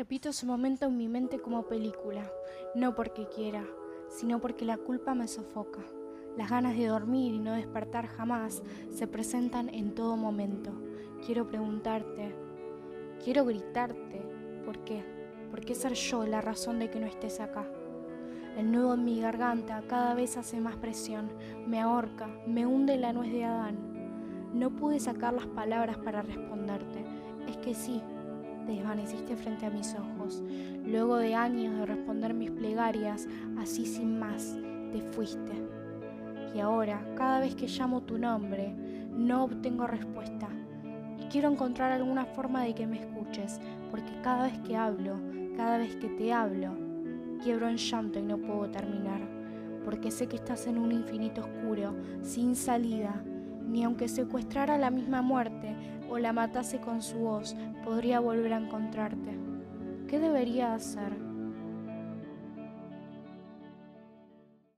Repito ese momento en mi mente como película, no porque quiera, sino porque la culpa me sofoca. Las ganas de dormir y no despertar jamás se presentan en todo momento. Quiero preguntarte, quiero gritarte, ¿por qué? ¿Por qué ser yo la razón de que no estés acá? El nudo en mi garganta cada vez hace más presión, me ahorca, me hunde la nuez de Adán. No pude sacar las palabras para responderte. Es que sí, desvaneciste frente a mis ojos. Luego de años de responder mis plegarias, así sin más, te fuiste. Y ahora, cada vez que llamo tu nombre, no obtengo respuesta. Y quiero encontrar alguna forma de que me escuches, porque cada vez que hablo, cada vez que te hablo, quiebro en llanto y no puedo terminar, porque sé que estás en un infinito oscuro, sin salida, ni aunque secuestrara la misma muerte o la matase con su voz, podría volver a encontrarte. ¿Qué debería hacer?